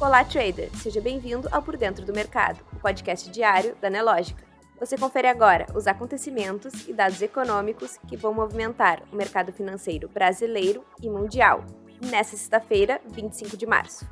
Olá, trader! Seja bem-vindo ao Por Dentro do Mercado, o podcast diário da Nelógica. Você confere agora os acontecimentos e dados econômicos que vão movimentar o mercado financeiro brasileiro e mundial, nesta sexta-feira, 25 de março.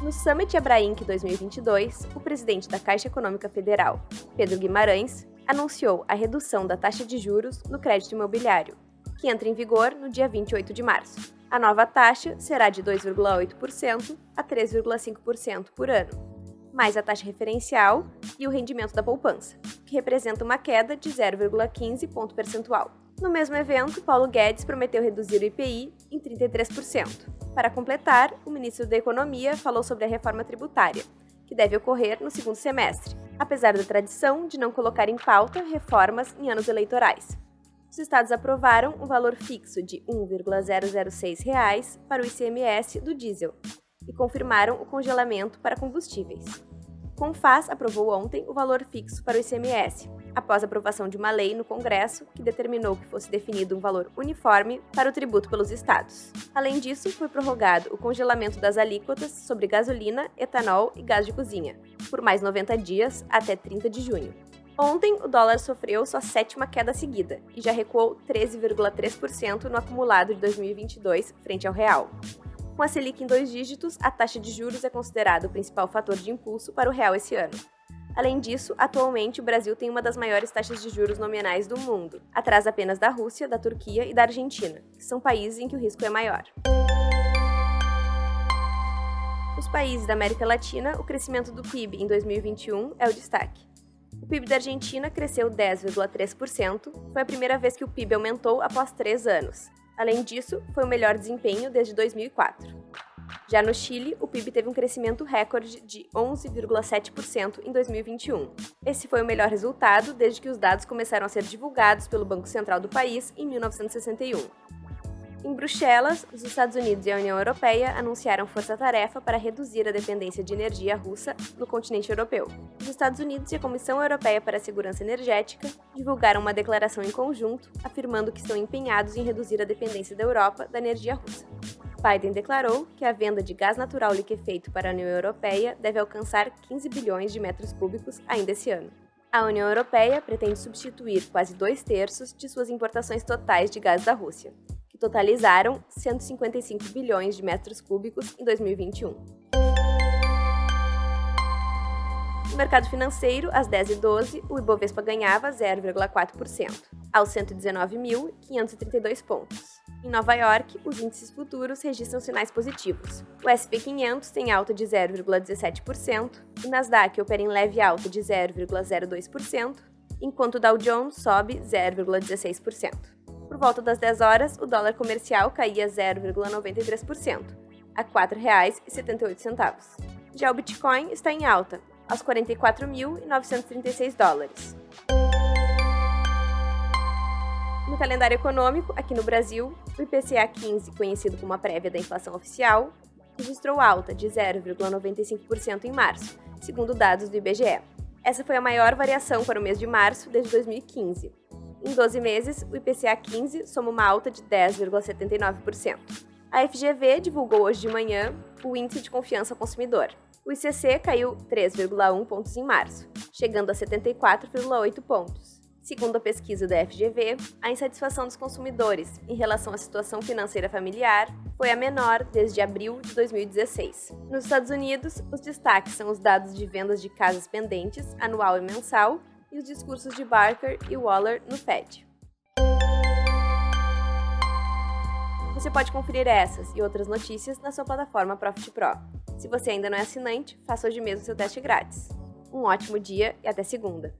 No Summit Abrainc 2022, o presidente da Caixa Econômica Federal, Pedro Guimarães, anunciou a redução da taxa de juros no crédito imobiliário, que entra em vigor no dia 28 de março. A nova taxa será de 2,8% a 3,5% por ano, mais a taxa referencial e o rendimento da poupança, que representa uma queda de 0,15 ponto percentual. No mesmo evento, Paulo Guedes prometeu reduzir o IPI em 33%. Para completar, o ministro da Economia falou sobre a reforma tributária, que deve ocorrer no segundo semestre, apesar da tradição de não colocar em pauta reformas em anos eleitorais os estados aprovaram um valor fixo de R$ 1,006 para o ICMS do diesel e confirmaram o congelamento para combustíveis. Confaz aprovou ontem o valor fixo para o ICMS, após a aprovação de uma lei no Congresso que determinou que fosse definido um valor uniforme para o tributo pelos estados. Além disso, foi prorrogado o congelamento das alíquotas sobre gasolina, etanol e gás de cozinha, por mais 90 dias até 30 de junho. Ontem, o dólar sofreu sua sétima queda seguida e já recuou 13,3% no acumulado de 2022 frente ao real. Com a Selic em dois dígitos, a taxa de juros é considerada o principal fator de impulso para o real esse ano. Além disso, atualmente o Brasil tem uma das maiores taxas de juros nominais do mundo, atrás apenas da Rússia, da Turquia e da Argentina, que são países em que o risco é maior. Nos países da América Latina, o crescimento do PIB em 2021 é o destaque. O PIB da Argentina cresceu 10,3%, foi a primeira vez que o PIB aumentou após três anos. Além disso, foi o melhor desempenho desde 2004. Já no Chile, o PIB teve um crescimento recorde de 11,7% em 2021. Esse foi o melhor resultado desde que os dados começaram a ser divulgados pelo Banco Central do país em 1961. Em Bruxelas, os Estados Unidos e a União Europeia anunciaram força-tarefa para reduzir a dependência de energia russa no continente europeu. Os Estados Unidos e a Comissão Europeia para a Segurança Energética divulgaram uma declaração em conjunto afirmando que estão empenhados em reduzir a dependência da Europa da energia russa. Biden declarou que a venda de gás natural liquefeito para a União Europeia deve alcançar 15 bilhões de metros cúbicos ainda esse ano. A União Europeia pretende substituir quase dois terços de suas importações totais de gás da Rússia totalizaram 155 bilhões de metros cúbicos em 2021. No mercado financeiro, às 10h12, o Ibovespa ganhava 0,4%, aos 119.532 pontos. Em Nova York, os índices futuros registram sinais positivos. O SP 500 tem alta de 0,17%, o Nasdaq opera em leve alta de 0,02%, enquanto o Dow Jones sobe 0,16%. Por volta das 10 horas, o dólar comercial caía 0,93%, a R$ 4,78. Já o Bitcoin está em alta, aos 44.936 dólares. No calendário econômico, aqui no Brasil, o IPCA 15, conhecido como a prévia da inflação oficial, registrou alta de 0,95% em março, segundo dados do IBGE. Essa foi a maior variação para o mês de março desde 2015. Em 12 meses, o IPCA 15 soma uma alta de 10,79%. A FGV divulgou hoje de manhã o Índice de Confiança ao Consumidor. O ICC caiu 3,1 pontos em março, chegando a 74,8 pontos. Segundo a pesquisa da FGV, a insatisfação dos consumidores em relação à situação financeira familiar foi a menor desde abril de 2016. Nos Estados Unidos, os destaques são os dados de vendas de casas pendentes, anual e mensal, e os discursos de Barker e Waller no Fed. Você pode conferir essas e outras notícias na sua plataforma Profit Pro. Se você ainda não é assinante, faça hoje mesmo seu teste grátis. Um ótimo dia e até segunda!